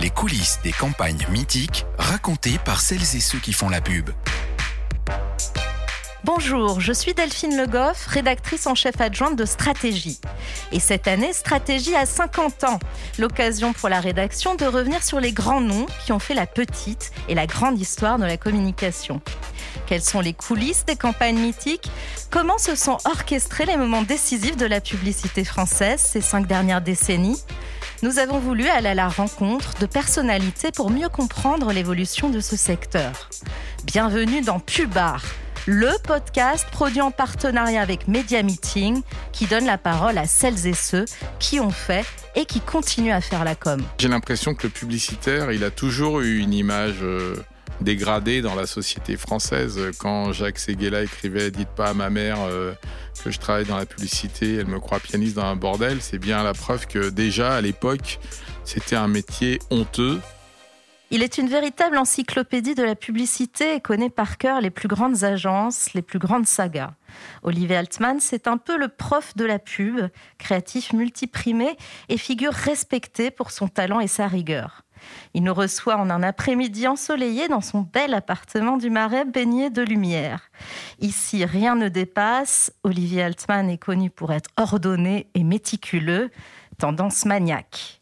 Les coulisses des campagnes mythiques racontées par celles et ceux qui font la pub. Bonjour, je suis Delphine Le Goff, rédactrice en chef adjointe de Stratégie. Et cette année, Stratégie a 50 ans. L'occasion pour la rédaction de revenir sur les grands noms qui ont fait la petite et la grande histoire de la communication. Quelles sont les coulisses des campagnes mythiques? Comment se sont orchestrés les moments décisifs de la publicité française ces cinq dernières décennies? Nous avons voulu aller à la rencontre de personnalités pour mieux comprendre l'évolution de ce secteur. Bienvenue dans Pubar, le podcast produit en partenariat avec Media Meeting qui donne la parole à celles et ceux qui ont fait et qui continuent à faire la com. J'ai l'impression que le publicitaire, il a toujours eu une image euh, dégradée dans la société française. Quand Jacques Séguéla écrivait Dites pas à ma mère euh, que je travaille dans la publicité, elle me croit pianiste dans un bordel, c'est bien la preuve que déjà à l'époque, c'était un métier honteux. Il est une véritable encyclopédie de la publicité et connaît par cœur les plus grandes agences, les plus grandes sagas. Olivier Altman, c'est un peu le prof de la pub, créatif multiprimé et figure respectée pour son talent et sa rigueur. Il nous reçoit en un après-midi ensoleillé dans son bel appartement du Marais baigné de lumière. Ici, rien ne dépasse. Olivier Altman est connu pour être ordonné et méticuleux, tendance maniaque.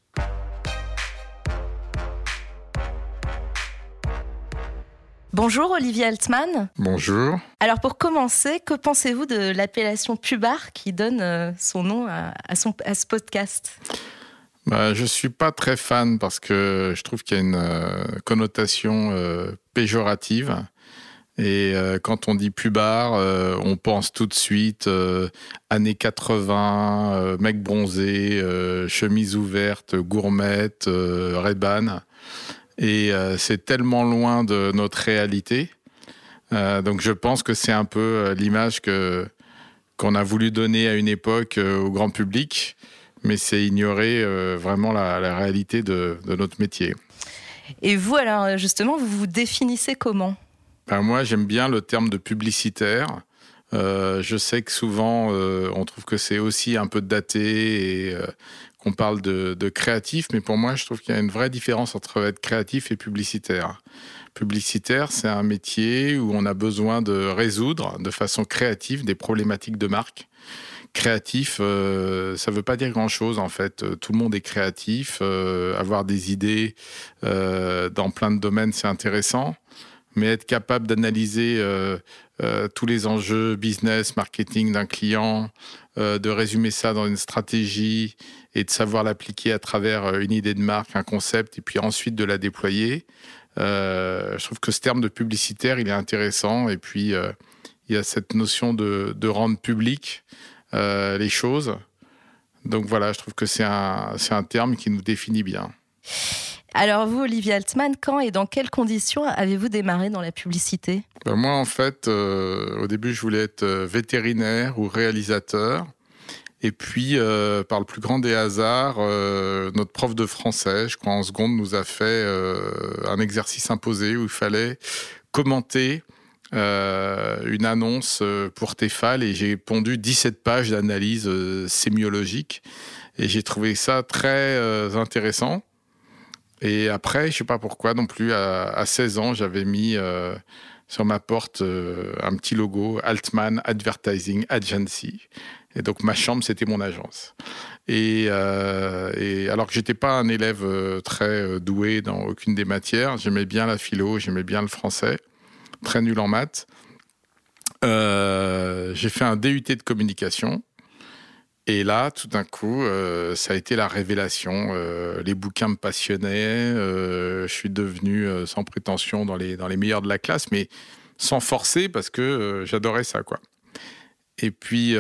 Bonjour Olivier Altman. Bonjour. Alors pour commencer, que pensez-vous de l'appellation Pubard qui donne euh, son nom à, son, à ce podcast? Bah, je suis pas très fan parce que je trouve qu'il y a une euh, connotation euh, péjorative. Et euh, quand on dit pubard, on pense tout de suite années 80, mec bronzé, chemise ouverte, gourmette, Reban. Et c'est tellement loin de notre réalité. donc je pense que c'est un peu l'image que qu'on a voulu donner à une époque au grand public mais c'est ignorer euh, vraiment la, réalité de, notre métier. Et vous, alors justement, vous vous définissez comment? Ben Moi, j'aime bien le terme de publicitaire. Euh, je sais que souvent, euh, on trouve que c'est aussi un peu daté et qu'on parle de, de, créatif, mais pour moi, je trouve qu'il y a une vraie différence entre être créatif et publicitaire. Publicitaire, c'est un métier où on a besoin de résoudre de façon créative des problématiques de marque créatif, euh, ça veut pas dire grand-chose en fait. Euh, tout le monde est créatif. Euh, avoir des idées dans plein de domaines, c'est intéressant. Mais être capable d'analyser tous les enjeux business, marketing d'un client, de résumer ça dans une stratégie et de savoir l'appliquer à travers une idée de marque, un concept, et puis ensuite de la déployer. je trouve que ce terme de publicitaire, il est intéressant. Et puis, il y a cette notion de rendre public. Euh, les choses. Donc voilà, je trouve que c'est un, un terme qui nous définit bien. Alors vous, Olivier Altman, quand et dans quelles conditions avez-vous démarré dans la publicité? Ben Moi, en fait, euh, au début, je voulais être euh, vétérinaire ou réalisateur. Et puis, par le plus grand des hasards, notre prof de français, je crois en seconde, nous a fait un exercice imposé où il fallait commenter euh, une annonce euh, pour Tefal et j'ai pondu 17 pages d'analyse euh, sémiologique et j'ai trouvé ça très intéressant. Et après, je sais pas pourquoi non plus, à, 16 ans, j'avais mis sur ma porte un petit logo Altman Advertising Agency. Et donc ma chambre, c'était mon agence. Et alors que j'étais pas un élève très doué dans aucune des matières, j'aimais bien la philo, j'aimais bien le français très nul en maths. Euh, j'ai fait un DUT de communication. Et là, tout d'un coup, euh, ça a été la révélation. Euh, les bouquins me passionnaient. je suis devenu sans prétention dans les, dans les meilleurs de la classe, mais sans forcer parce que j'adorais ça, quoi. Et puis,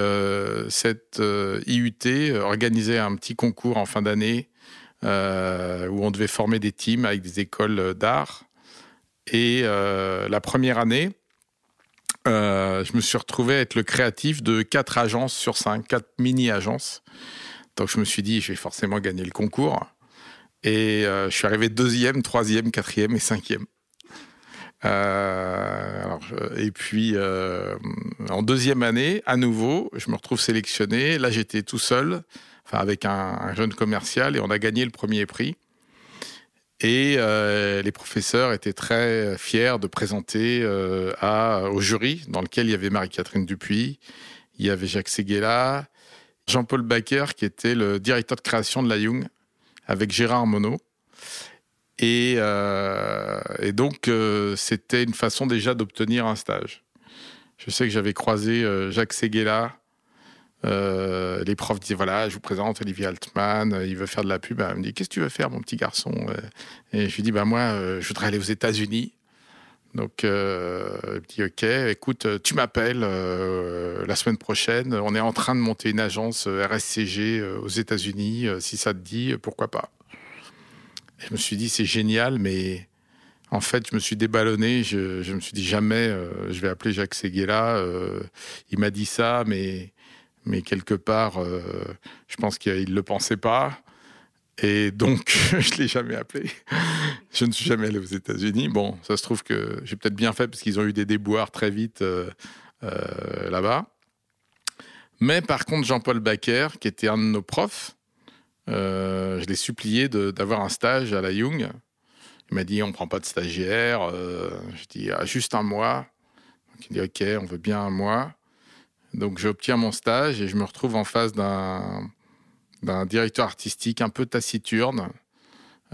cette IUT organisait un petit concours en fin d'année où on devait former des teams avec des écoles d'art. Et euh, la première année, euh, je me suis retrouvé à être le créatif de quatre agences sur cinq, quatre mini-agences. Donc je me suis dit, je vais forcément gagner le concours. Et euh, je suis arrivé deuxième, troisième, quatrième et cinquième. et puis, en deuxième année, à nouveau, je me retrouve sélectionné. Là, j'étais tout seul, enfin avec un, jeune commercial, et on a gagné le premier prix. Et les professeurs étaient très fiers de présenter à, au jury, dans lequel il y avait Marie-Catherine Dupuis, il y avait Jacques Seguela, Jean-Paul Baker, qui était le directeur de création de la Young, avec Gérard Monod. Et, et donc, c'était une façon déjà d'obtenir un stage. Je sais que j'avais croisé Jacques Seguela euh, les profs disaient voilà, je vous présente Olivier Altman, euh, il veut faire de la pub. Elle me dit qu'est-ce que tu veux faire, mon petit garçon euh? Et je lui dis bah moi, je voudrais aller aux États-Unis. Donc, euh, il me dit ok, écoute, tu m'appelles la semaine prochaine. On est en train de monter une agence RSCG aux États-Unis. si ça te dit, pourquoi pas? Je me suis dit c'est génial, mais en fait, je me suis déballonné. Je, je me suis dit jamais, je vais appeler Jacques Seguela. il m'a dit ça, mais mais quelque part, euh, je pense qu'il ne le pensait pas. Et donc, je ne l'ai jamais appelé. je ne suis jamais allé aux États-Unis. Bon, ça se trouve que j'ai peut-être bien fait parce qu'ils ont eu des déboires très vite euh, euh, là-bas. Mais par contre, Jean-Paul Baker, qui était un de nos profs, je l'ai supplié d'avoir un stage à la Young. Il m'a dit on ne prend pas de stagiaire. je dis ah, juste un mois. il dit ok, on veut bien un mois. Donc j'obtiens mon stage et je me retrouve en face d'un directeur artistique un peu taciturne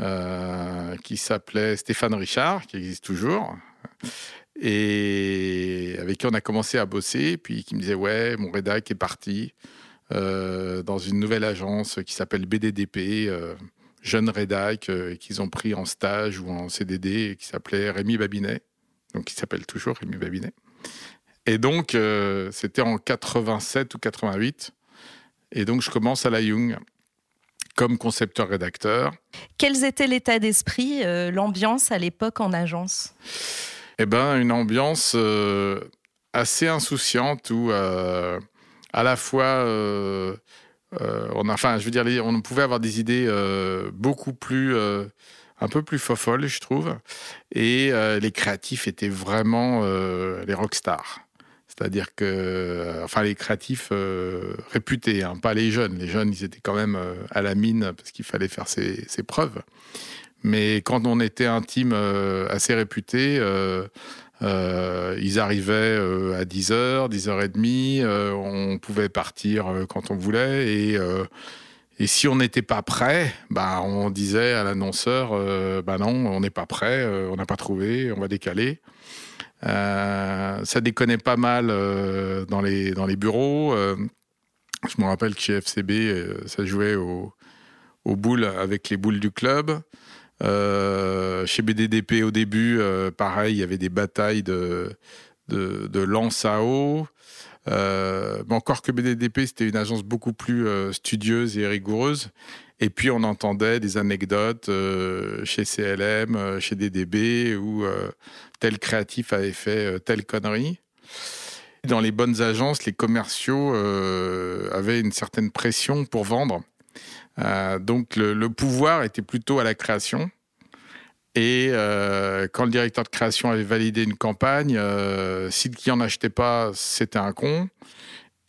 euh, qui s'appelait Stéphane Richard, qui existe toujours, et avec qui on a commencé à bosser, puis qui me disait ouais, mon rédac est parti euh, dans une nouvelle agence qui s'appelle BDDP, euh, jeune rédac qu'ils ont pris en stage ou en CDD, qui s'appelait Rémi Babinet, donc qui s'appelle toujours Rémi Babinet. Et donc, euh, c'était en 87 ou 88. Et donc, je commence à la Young comme concepteur-rédacteur. Quels étaient l'état d'esprit, euh, l'ambiance à l'époque en agence? Eh bien, une ambiance euh, assez insouciante où, à la fois, on, enfin, je veux dire, on pouvait avoir des idées beaucoup plus un peu plus fofolles, je trouve. Et les créatifs étaient vraiment les rockstars. C'est-à-dire que, euh, enfin, les créatifs euh, réputés, hein, pas les jeunes. Les jeunes, ils étaient quand même euh, à la mine parce qu'il fallait faire ses, preuves. Mais quand on était un team assez réputé, ils arrivaient à 10h, 10h30, on pouvait partir quand on voulait. Et, et si on n'était pas prêt, bah, on disait à l'annonceur, bah non, on n'est pas prêt, on n'a pas trouvé, on va décaler. Euh, ça déconnait pas mal euh, dans, les, bureaux. Euh, je me rappelle que chez FCB, ça jouait aux boules avec les boules du club. chez BDDP au début, pareil, il y avait des batailles de, lance à eau. mais encore que BDDP, c'était une agence beaucoup plus studieuse et rigoureuse. Et puis on entendait des anecdotes chez CLM, chez DDB, où tel créatif avait fait telle connerie. Dans les bonnes agences, les commerciaux avaient une certaine pression pour vendre. donc le, pouvoir était plutôt à la création. Et quand le directeur de création avait validé une campagne, si le client n'achetait pas, c'était un con.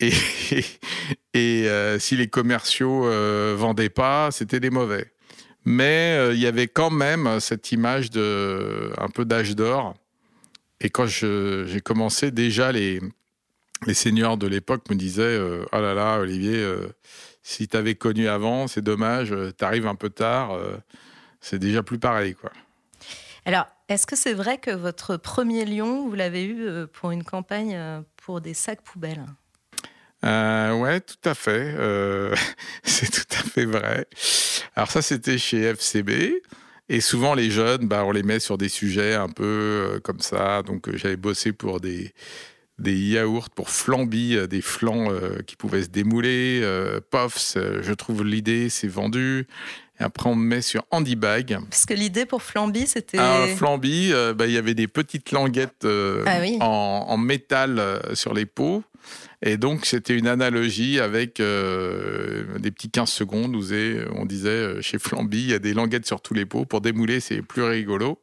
Et, euh, si les commerciaux euh, vendaient pas, c'était des mauvais. Mais euh, il y avait quand même cette image de un peu d'âge d'or. Et quand j'ai commencé, déjà les, les seniors de l'époque me disaient Oh là là, Olivier, si tu avais connu avant, c'est dommage, tu arrives un peu tard, c'est déjà plus pareil. quoi. Alors, est-ce que c'est vrai que votre premier lion, vous l'avez eu pour une campagne pour des sacs poubelles? Euh, ouais, tout à fait. Euh, c'est tout à fait vrai. Alors ça, c'était chez FCB. Et souvent, les jeunes, bah, on les met sur des sujets un peu euh, comme ça. Donc, euh, j'avais bossé pour des, des yaourts pour flambi, des flans qui pouvaient se démouler. Puffs, je trouve l'idée, c'est vendu. Et après, on me met sur Handy Bag. Parce que l'idée pour Flamby, c'était. Un Flamby, bah, il y avait des petites languettes ah en, en, métal sur les pots. Et donc, c'était une analogie avec euh, des petits 15 secondes où on disait euh, chez Flamby, il y a des languettes sur tous les pots. Pour démouler, c'est plus rigolo.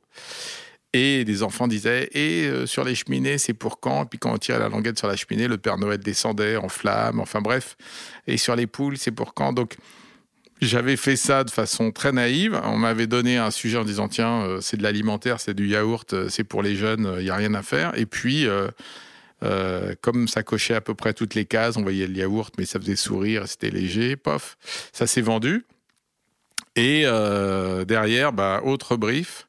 Et des enfants disaient Et euh, sur les cheminées, c'est pour quand? Puis quand on tirait la languette sur la cheminée, le Père Noël descendait en flammes. Enfin bref. Et sur les poules, c'est pour quand? Donc, j'avais fait ça de façon très naïve. On m'avait donné un sujet en disant tiens, c'est de l'alimentaire, c'est du yaourt, c'est pour les jeunes, il n'y a rien à faire. Et puis, comme ça cochait à peu près toutes les cases, on voyait le yaourt, mais ça faisait sourire, c'était léger, pof, ça s'est vendu. Et derrière, bah, autre brief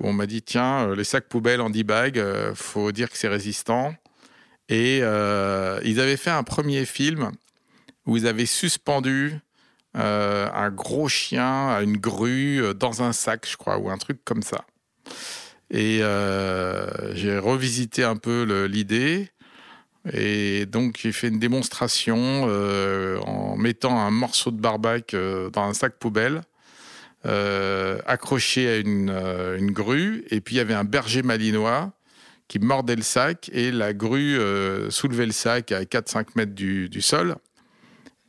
où on m'a dit tiens, euh, les sacs poubelles en D-bag, euh, faut dire que c'est résistant. Et euh, ils avaient fait un premier film où ils avaient suspendu un gros chien à une grue dans un sac, je crois, ou un truc comme ça. Et j'ai revisité un peu l'idée. Et donc j'ai fait une démonstration en mettant un morceau de barbac dans un sac poubelle accroché à euh, une, grue, et puis il y avait un berger malinois qui mordait le sac, et la grue euh, soulevait le sac à 4-5 mètres du, sol,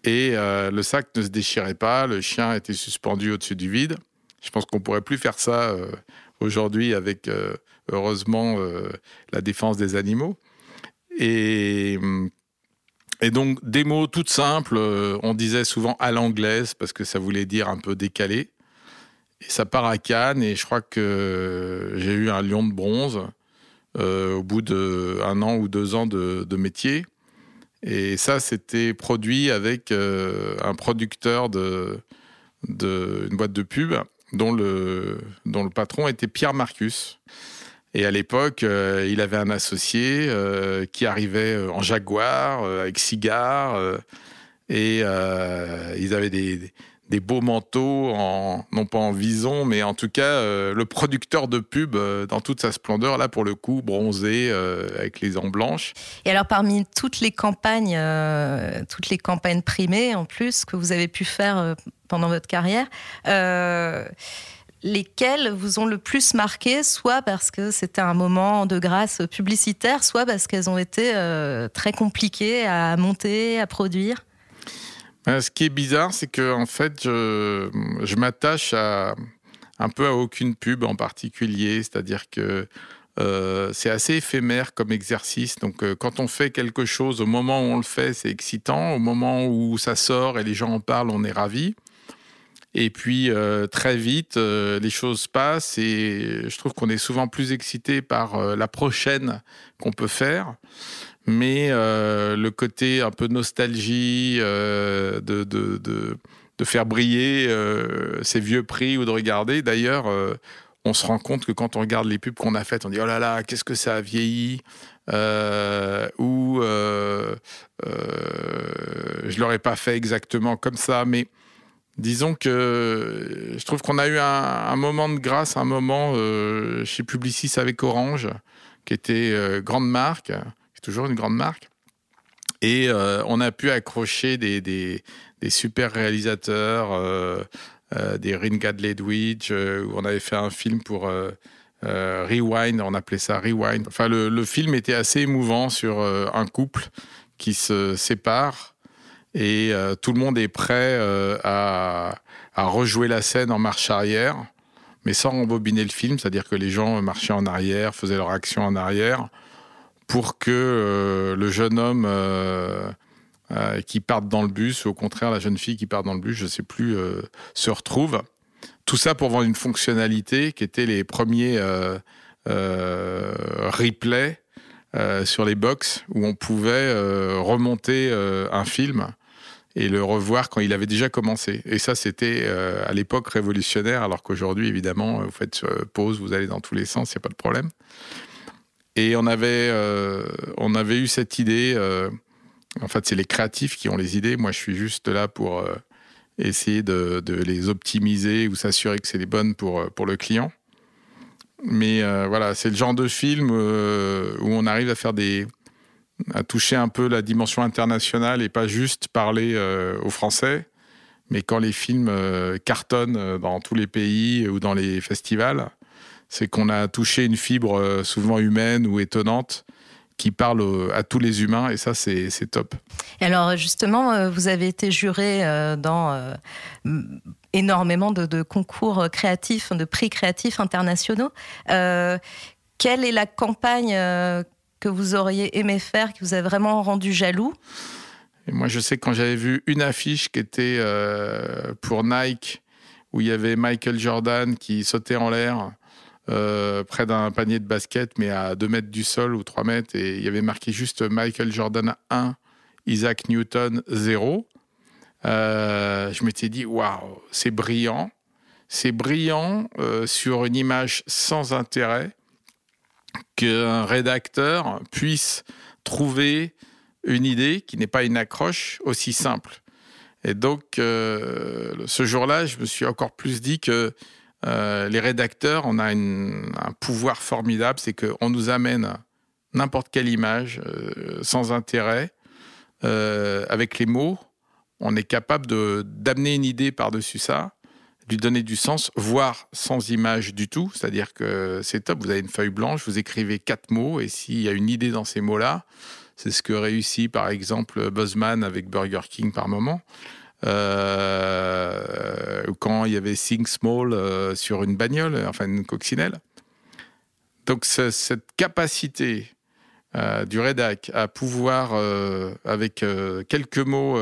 et le sac ne se déchirait pas, le chien était suspendu au-dessus du vide. Je pense qu'on pourrait plus faire ça aujourd'hui avec, heureusement, la défense des animaux. Et... Et donc, des mots toutes simples, on disait souvent à l'anglaise parce que ça voulait dire un peu décalé. Et ça part à Cannes et je crois que j'ai eu un lion de bronze euh, au bout d'un an ou deux ans de, métier. Et ça, c'était produit avec euh, un producteur de, boîte de pub dont le, dont le patron était Pierre Marcus. Et à l'époque, euh, il avait un associé qui arrivait en Jaguar avec cigare et ils avaient des, des beaux manteaux, non pas en vison, mais en tout cas euh, le producteur de pub euh, dans toute sa splendeur, là pour le coup bronzé euh, avec les dents blanches. Et alors parmi toutes les campagnes, toutes les campagnes primées en plus que vous avez pu faire pendant votre carrière, lesquelles vous ont le plus marqué, soit parce que c'était un moment de grâce publicitaire, soit parce qu'elles ont été très compliquées à monter, à produire? Ce qui est bizarre, c'est que en fait, je, m'attache à un peu à aucune pub en particulier, c'est-à-dire que euh, c'est assez éphémère comme exercice. Donc, euh, quand on fait quelque chose, au moment où on le fait, c'est excitant. Au moment où ça sort et les gens en parlent, on est ravi. Et puis, très vite, les choses passent et je trouve qu'on est souvent plus excité par la prochaine qu'on peut faire mais euh, le côté un peu nostalgie euh, de, de, de, faire briller euh, ces vieux prix ou de regarder. D'ailleurs, on se rend compte que quand on regarde les pubs qu'on a faites, on dit oh là là, qu'est-ce que ça a vieilli. Ou je l'aurais pas fait exactement comme ça, mais disons que je trouve qu'on a eu un, un, moment de grâce, un moment chez Publicis avec Orange, qui était grande marque toujours une grande marque. Et euh, on a pu accrocher des, des, super réalisateurs, euh, euh, des Ringad Ledwidge, où on avait fait un film pour Rewind, on appelait ça Rewind. Enfin, le, film était assez émouvant sur un couple qui se sépare et tout le monde est prêt à, à, rejouer la scène en marche arrière, mais sans rembobiner le film, c'est-à-dire que les gens marchaient en arrière, faisaient leur action en arrière pour que euh, le jeune homme euh, euh, qui parte dans le bus, ou au contraire la jeune fille qui part dans le bus, je ne sais plus, se retrouve. Tout ça pour vendre une fonctionnalité qui était les premiers replays sur les box où on pouvait remonter un film et le revoir quand il avait déjà commencé. Et ça, c'était à l'époque révolutionnaire, alors qu'aujourd'hui, évidemment, vous faites pause, vous allez dans tous les sens, il n'y a pas de problème. Et on avait, euh, on avait eu cette idée. Euh, en fait, c'est les créatifs qui ont les idées. Moi, je suis juste là pour euh, essayer de, les optimiser ou s'assurer que c'est les bonnes pour, pour le client. Mais voilà, c'est le genre de film où on arrive à faire des, à toucher un peu la dimension internationale et pas juste parler aux Français. Mais quand les films cartonnent dans tous les pays ou dans les festivals, c'est qu'on a touché une fibre euh, souvent humaine ou étonnante qui parle à tous les humains et ça c'est top. Et alors justement, euh, vous avez été juré euh, dans énormément de, concours créatifs, de prix créatifs internationaux. quelle est la campagne que vous auriez aimé faire, qui vous a vraiment rendu jaloux? Et moi, je sais que quand j'avais vu une affiche qui était pour Nike, où il y avait Michael Jordan qui sautait en l'air près d'un panier de basket, mais à 2 mètres du sol ou 3 mètres, et il y avait marqué juste Michael Jordan 1, Isaac Newton 0. je m'étais dit, waouh, c'est brillant. C'est brillant sur une image sans intérêt qu'un rédacteur puisse trouver une idée qui n'est pas une accroche aussi simple. Et donc, euh, ce jour-là, je me suis encore plus dit que euh, les rédacteurs, on a un pouvoir formidable, c'est qu'on nous amène n'importe quelle image euh, sans intérêt, avec les mots, on est capable d'amener une idée par-dessus ça lui donner du sens, voire sans image du tout. C'est-à-dire que c'est top, vous avez une feuille blanche, vous écrivez quatre mots, et s'il y a une idée dans ces mots-là, c'est ce que réussit par exemple Buzzman avec Burger King par moment. Euh, quand il y avait Think Small euh, sur une bagnole, enfin une coccinelle. Donc cette capacité euh, du rédac à pouvoir, avec quelques mots,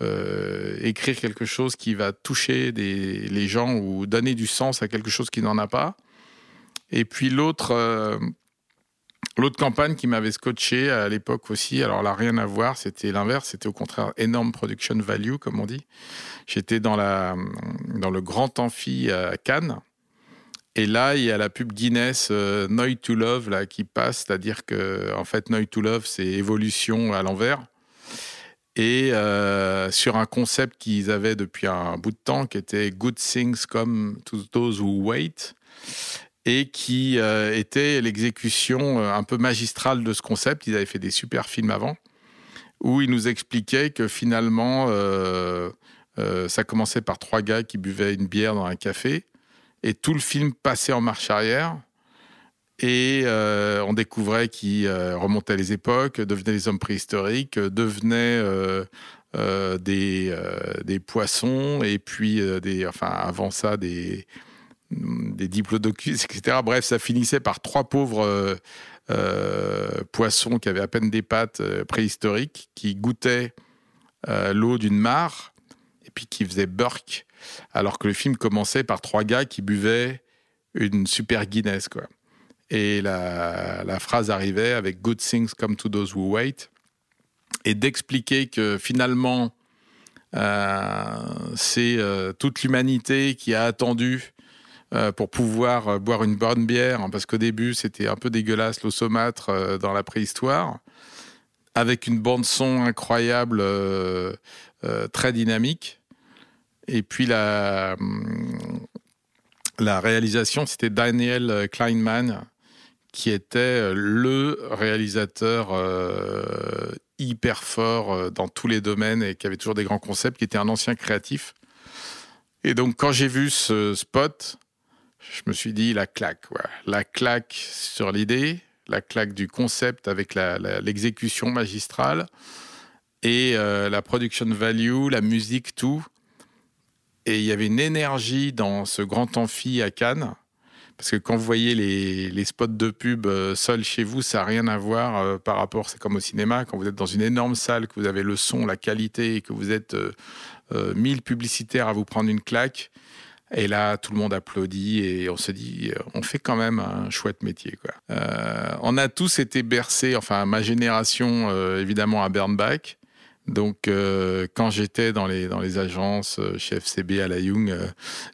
euh, écrire quelque chose qui va toucher les gens ou donner du sens à quelque chose qui n'en a pas. Et puis l'autre, euh, l'autre campagne qui m'avait scotché à l'époque aussi, alors là rien à voir, c'était l'inverse, c'était au contraire énorme production value comme on dit. J'étais dans le grand amphi à Cannes. Et là, il y a la pub Guinness euh, Noy to Love qui passe, c'est-à-dire que en fait, Noy to Love, c'est évolution à l'envers et euh, sur un concept qu'ils avaient depuis un bout de temps qui était Good Things Come to Those Who Wait et qui euh, était l'exécution euh, un peu magistrale de ce concept. Ils avaient fait des super films avant où ils nous expliquaient que finalement ça commençait par trois gars qui buvaient une bière dans un café et tout le film passait en marche arrière et euh, on découvrait qu'ils euh, remontaient les époques, devenaient des hommes préhistoriques, devenaient euh, des, poissons, et puis, enfin, avant ça, des, des diplodocus, etc. Bref, ça finissait par trois pauvres poissons qui avaient à peine des pattes préhistoriques, qui goûtaient l'eau d'une mare, et puis qui faisaient burk, alors que le film commençait par trois gars qui buvaient une super Guinness, quoi. Et la, phrase arrivait avec Good things come to those who wait. Et d'expliquer que finalement, euh, c'est euh, toute l'humanité qui a attendu euh, pour pouvoir boire une bonne bière, hein, parce qu'au début, c'était un peu dégueulasse l'eau saumâtre dans la préhistoire, avec une bande-son incroyable, très dynamique. Et puis la, la réalisation, c'était Daniel Kleinman, qui était euh, le réalisateur euh, hyper fort euh, dans tous les domaines et qui avait toujours des grands concepts, qui était un ancien créatif. Et donc, quand j'ai vu ce spot, je me suis dit la claque, la claque sur l'idée, la claque du concept avec l'exécution magistrale et la production value, la musique, tout. Et il y avait une énergie dans ce grand amphi à Cannes parce que quand vous voyez les, spots de pub euh, seuls chez vous, ça n'a rien à voir euh, par rapport, c'est comme au cinéma, quand vous êtes dans une énorme salle, que vous avez le son, la qualité, et que vous êtes euh, mille publicitaires à vous prendre une claque. Et là, tout le monde applaudit et on se dit, on fait quand même un chouette métier. Quoi. on a tous été bercés, enfin ma génération évidemment à Bernbach, donc, euh, quand j'étais dans les, dans les agences euh, chez FCB à la Young, euh,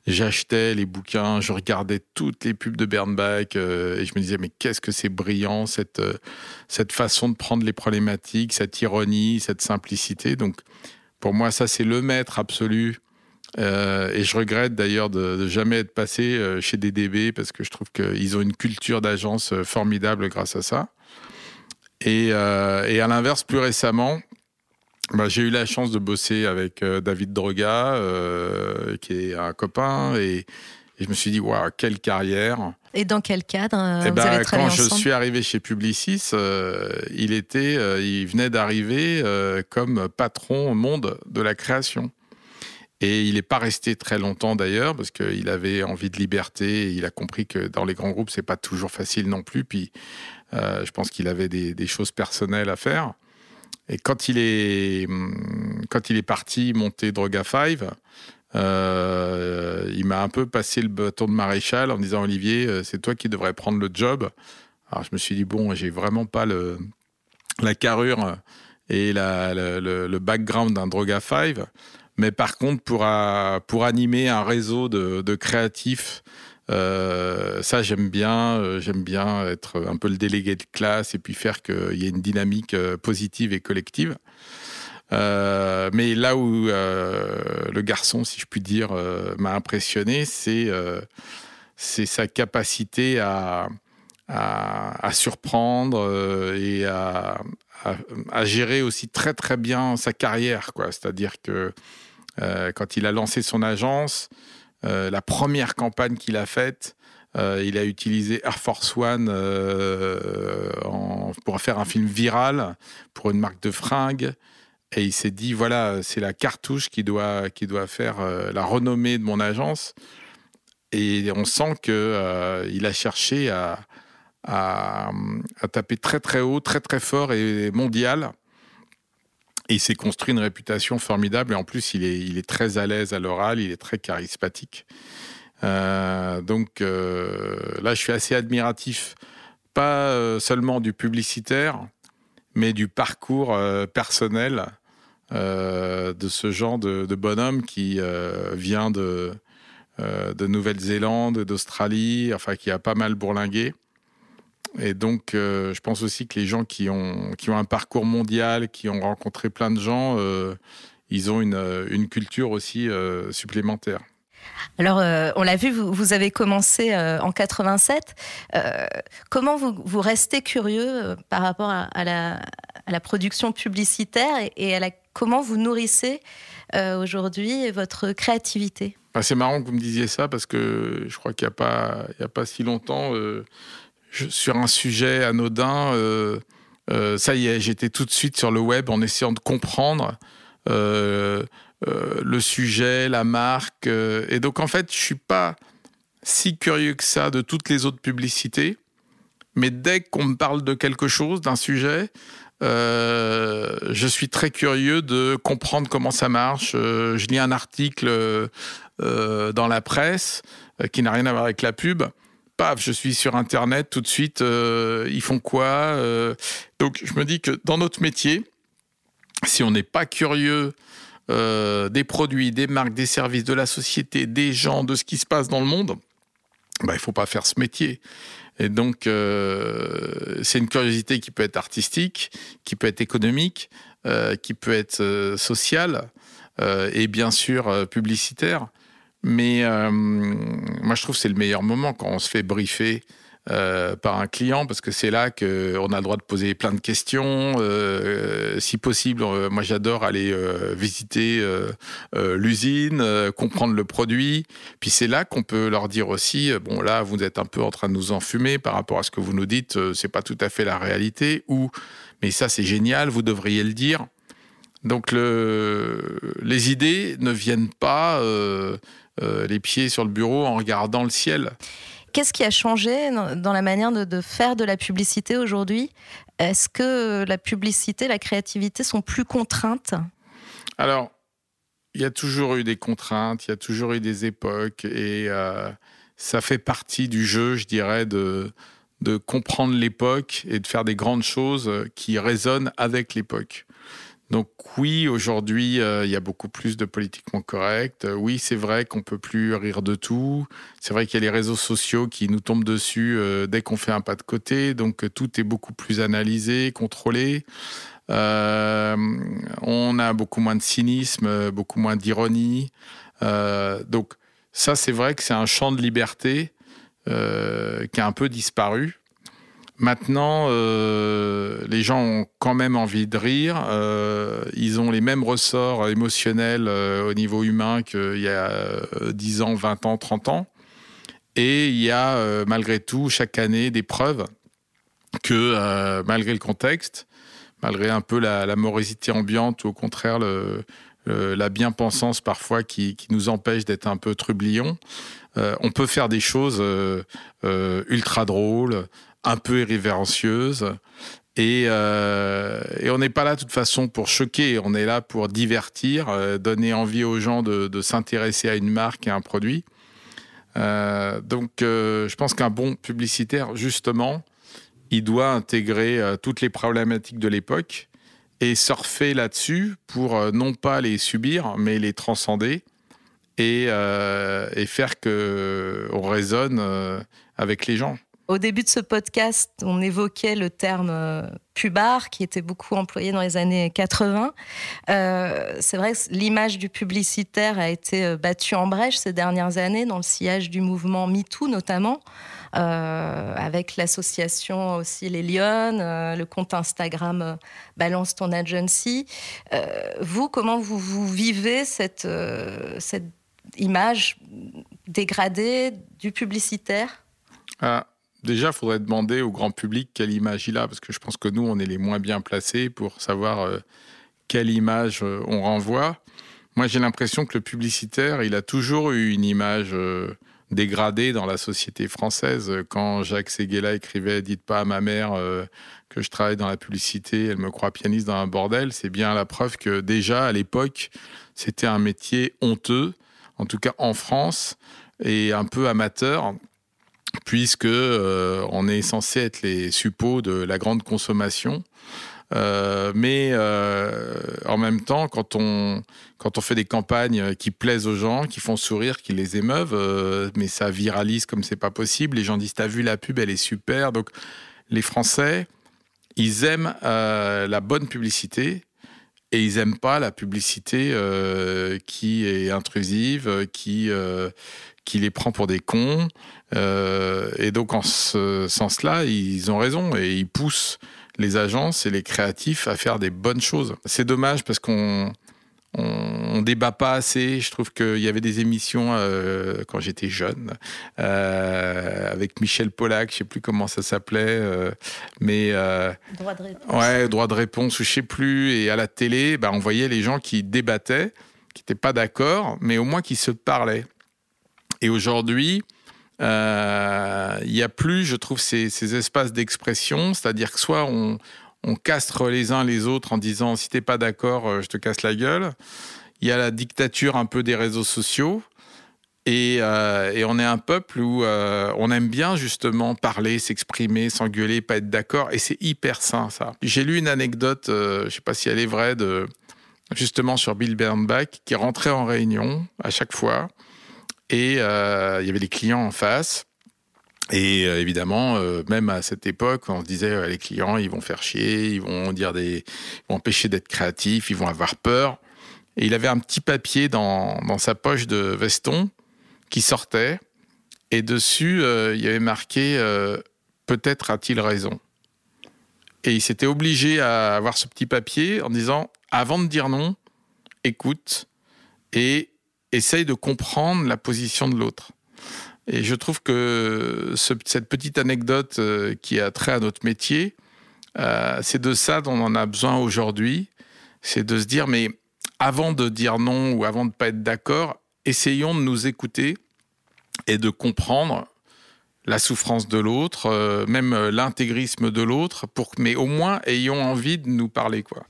j'achetais les bouquins, je regardais toutes les pubs de Bernbach et je me disais, mais qu'est-ce que c'est brillant, cette, cette façon de prendre les problématiques, cette ironie, cette simplicité. Donc, pour moi, ça, c'est le maître absolu. Et je regrette d'ailleurs de, de, jamais être passé chez DDB parce que je trouve qu'ils ont une culture d'agence formidable grâce à ça. Et, et à l'inverse, plus récemment, bah, j'ai eu la chance de bosser avec euh, David Droga, euh, qui est un copain, et, je me suis dit, waouh, quelle carrière! Et dans quel cadre euh, eh ben, Quand je suis arrivé chez Publicis, il, était, il venait d'arriver comme patron au monde de la création. Et il n'est pas resté très longtemps d'ailleurs, parce qu'il avait envie de liberté, il a compris que dans les grands groupes, c'est pas toujours facile non plus. Puis je pense qu'il avait des, choses personnelles à faire. Et quand il est, quand il est parti monter Droga 5, euh, il m'a un peu passé le bâton de maréchal en disant Olivier, euh, c'est toi qui devrais prendre le job. Alors je me suis dit bon, j'ai vraiment pas le, la carrure et le, background d'un Droga 5. Mais par contre, pour, pour animer un réseau de, de créatifs, euh, ça j'aime bien. Euh, j'aime bien être un peu le délégué de classe et puis faire qu'il y ait une dynamique euh, positive et collective. Euh, mais là où euh, le garçon, si je puis dire, euh, m'a impressionné, c'est sa capacité à, à, à surprendre et à, à, à, gérer aussi très très bien sa carrière. C'est-à-dire que quand il a lancé son agence, la première campagne qu'il a faite, euh, il a utilisé Air Force One euh, pour faire un film viral pour une marque de fringues. Et il s'est dit, voilà, c'est la cartouche qui doit, qui doit faire euh, la renommée de mon agence. Et on sent qu'il euh, a cherché à, à, taper très très haut, très très fort et mondial. Et il s'est construit une réputation formidable. Et en plus, il est, très à l'aise à l'oral, il est très charismatique. Euh, donc euh, là, je suis assez admiratif, pas euh, seulement du publicitaire, mais du parcours personnel de ce genre de, bonhomme qui vient de, de Nouvelle-Zélande, d'Australie, enfin qui a pas mal bourlingué. Et donc, euh, je pense aussi que les gens qui ont, qui ont un parcours mondial, qui ont rencontré plein de gens, euh, ils ont une, une culture aussi euh, supplémentaire. Alors, euh, on l'a vu, vous, vous, avez commencé euh, en 87. Euh, comment vous, vous, restez curieux euh, par rapport à, à, la, à, la, production publicitaire et, et à la, comment vous nourrissez euh, aujourd'hui votre créativité? C'est marrant que vous me disiez ça parce que je crois qu'il n'y a, a pas si longtemps, euh, sur un sujet anodin, euh, ça y est, j'étais tout de suite sur le web en essayant de comprendre. Euh, euh, le sujet, la marque. Euh, et donc, en fait, je suis pas si curieux que ça de toutes les autres publicités. Mais dès qu'on me parle de quelque chose, d'un sujet, euh, je suis très curieux de comprendre comment ça marche. Euh, je lis un article euh, dans la presse euh, qui n'a rien à voir avec la pub. Paf, je suis sur Internet tout de suite. ils font quoi Donc, je me dis que dans notre métier, si on n'est pas curieux euh, des produits, des marques, des services, de la société, des gens, de ce qui se passe dans le monde, bah, il ne faut pas faire ce métier. Et donc, euh, c'est une curiosité qui peut être artistique, qui peut être économique, euh, qui peut être euh, sociale euh, et bien sûr euh, publicitaire. Mais moi, je trouve que c'est le meilleur moment quand on se fait briefer euh, par un client parce que c'est là qu'on a le droit de poser plein de questions. Euh, si possible, euh, moi j'adore aller euh, visiter euh, euh, l'usine, comprendre le produit. Puis c'est là qu'on peut leur dire aussi, bon là vous êtes un peu en train de nous enfumer par rapport à ce que vous nous dites, c'est pas tout à fait la réalité. Ou mais ça c'est génial, vous devriez le dire. Donc le, les idées ne viennent pas les pieds sur le bureau en regardant le ciel. Qu'est-ce qui a changé dans la manière de, de faire de la publicité aujourd'hui? Est-ce que la publicité, la créativité sont plus contraintes? Alors, il y a toujours eu des contraintes, il y a toujours eu des époques, et euh, ça fait partie du jeu, je dirais, de, de comprendre l'époque et de faire des grandes choses qui résonnent avec l'époque. Donc oui, aujourd'hui, euh, il y a beaucoup plus de politiquement correct. Euh, oui, c'est vrai qu'on peut plus rire de tout. C'est vrai qu'il y a les réseaux sociaux qui nous tombent dessus euh, dès qu'on fait un pas de côté. Donc tout est beaucoup plus analysé, contrôlé. On a beaucoup moins de cynisme, beaucoup moins d'ironie. Donc ça, c'est vrai que c'est un champ de liberté qui a un peu disparu. Maintenant, euh, les gens ont quand même envie de rire. Euh, ils ont les mêmes ressorts émotionnels euh, au niveau humain qu'il y a 10 ans, 20 ans, 30 ans. Et il y a malgré tout chaque année des preuves que malgré le contexte, malgré un peu la, morosité ambiante ou au contraire la bien-pensance parfois qui, qui nous empêche d'être un peu trublion, on peut faire des choses ultra drôles, un peu irrévérencieuse Et, et on n'est pas là de toute façon pour choquer, on est là pour divertir, donner envie aux gens de, s'intéresser à une marque et à un produit. donc je pense qu'un bon publicitaire, justement, il doit intégrer toutes les problématiques de l'époque et surfer là-dessus pour euh, non pas les subir, mais les transcender et, euh, et faire qu'on résonne euh, avec les gens. Au début de ce podcast, on évoquait le terme pubard qui était beaucoup employé dans les années 80. c'est vrai que l'image du publicitaire a été battue en brèche ces dernières années dans le sillage du mouvement MeToo notamment. Euh, avec l'association aussi Les Lyonnes, euh, le compte Instagram euh, Balance ton agency. vous, comment vous, vivez cette, cette image dégradée du publicitaire? Ah, Déjà, il faudrait demander au grand public quelle image il a, parce que je pense que nous, on est les moins bien placés pour savoir quelle image on renvoie. Moi, j'ai l'impression que le publicitaire, il a toujours eu une image dégradé dans la société française. Quand Jacques Séguéla écrivait Dites pas à ma mère euh, que je travaille dans la publicité, elle me croit pianiste dans un bordel, c'est bien la preuve que déjà à l'époque, c'était un métier honteux, en tout cas en France, et un peu amateur puisque euh, on est censé être les suppôts de la grande consommation euh, mais euh, en même temps, quand on, quand on fait des campagnes qui plaisent aux gens, qui font sourire, qui les émeuvent, mais ça viralise comme c'est pas possible. Les gens disent T'as vu la pub, elle est super. Donc les Français, ils aiment la bonne publicité et ils aiment pas la publicité qui est intrusive, qui, qui les prend pour des cons. et donc en ce sens-là, ils ont raison et ils poussent les agences et les créatifs à faire des bonnes choses. C'est dommage parce qu'on on, débat pas assez. Je trouve qu'il y avait des émissions euh, quand j'étais jeune euh, avec Michel Pollack, je sais plus comment ça s'appelait, euh, mais droit de réponse. Ouais, droit de réponse ou je sais plus. Et à la télé, bah, on voyait les gens qui débattaient, qui n'étaient pas d'accord, mais au moins qui se parlaient. Et aujourd'hui, euh, il n'y a plus, je trouve, ces, espaces d'expression, c'est-à-dire que soit on, castre les uns les autres en disant si t'es pas d'accord, euh, je te casse la gueule. Il y a la dictature un peu des réseaux sociaux. Et, euh, on est un peuple où on aime bien justement parler, s'exprimer, s'engueuler, pas être d'accord. Et c'est hyper sain, ça. J'ai lu une anecdote, je sais pas si elle est vraie, justement sur Bill Bernbach, qui rentrait en réunion à chaque fois et euh, il y avait les clients en face. Et euh, évidemment, euh, même à cette époque, on se disait les clients, ils vont faire chier, ils vont dire des, vont empêcher d'être créatifs, ils vont avoir peur. Et il avait un petit papier dans, dans sa poche de veston qui sortait, et dessus il y avait marqué peut-être a-t-il raison. Et il s'était obligé à avoir ce petit papier en disant avant de dire non, écoute et essaye de comprendre la position de l'autre. Et je trouve que cette petite anecdote euh, qui a trait à notre métier, euh, c'est de ça dont on en a besoin aujourd'hui. C'est de se dire, mais avant de dire non ou avant de ne pas être d'accord, essayons de nous écouter et de comprendre la souffrance de l'autre, euh, même l'intégrisme de l'autre, pour mais au moins ayons envie de nous parler. quoi.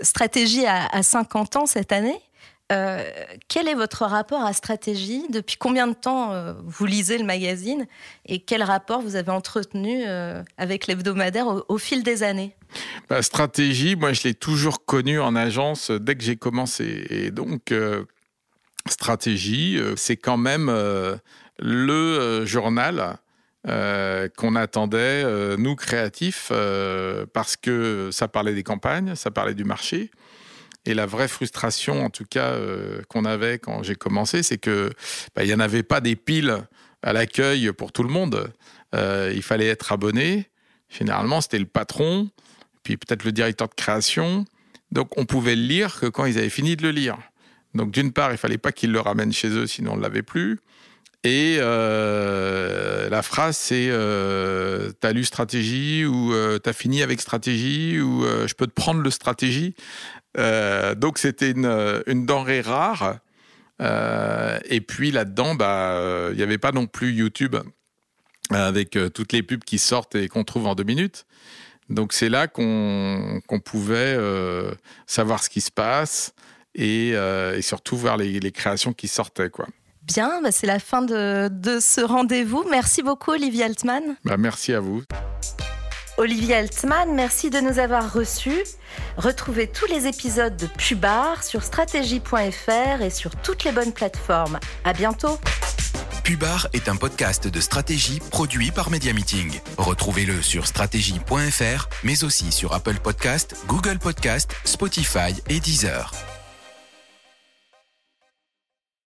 Stratégie à 50 ans cette année? Euh, quel est votre rapport à stratégie Depuis combien de temps euh, vous lisez le magazine et quel rapport vous avez entretenu euh, avec l'hebdomadaire au, fil des années? Bah, Stratégie, moi je l'ai toujours connue en agence dès que j'ai commencé. Et donc, stratégie, c'est quand même le journal qu'on attendait, nous créatifs, parce que ça parlait des campagnes, ça parlait du marché. Et la vraie frustration, en tout cas, euh, qu'on avait quand j'ai commencé, c'est que bah, il n'y en avait pas des piles à l'accueil pour tout le monde. Euh, il fallait être abonné. Généralement, c'était le patron, puis peut-être le directeur de création. Donc, on pouvait le lire que quand ils avaient fini de le lire. Donc, d'une part, il fallait pas qu'ils le ramènent chez eux, sinon on ne l'avait plus. Et euh, la phrase, c'est T'as lu stratégie ou T'as fini avec stratégie ou Je peux te prendre le stratégie. Euh, donc c'était une, une, denrée rare. Euh, et puis là-dedans, bah, euh, il n'y avait pas non plus YouTube avec toutes les pubs qui sortent et qu'on trouve en deux minutes. Donc c'est là qu'on pouvait euh, savoir ce qui se passe et, et surtout voir les, les, créations qui sortaient. Quoi. Bien, bah c'est la fin de, de ce rendez-vous. Merci beaucoup Olivier Altman. Bah merci à vous. Olivier Altman, merci de nous avoir reçus. Retrouvez tous les épisodes de Pubar sur stratégie.fr et sur toutes les bonnes plateformes. À bientôt. Pubar est un podcast de stratégie produit par Media Meeting. Retrouvez-le sur stratégie.fr, mais aussi sur Apple Podcast, Google Podcast, Spotify et Deezer.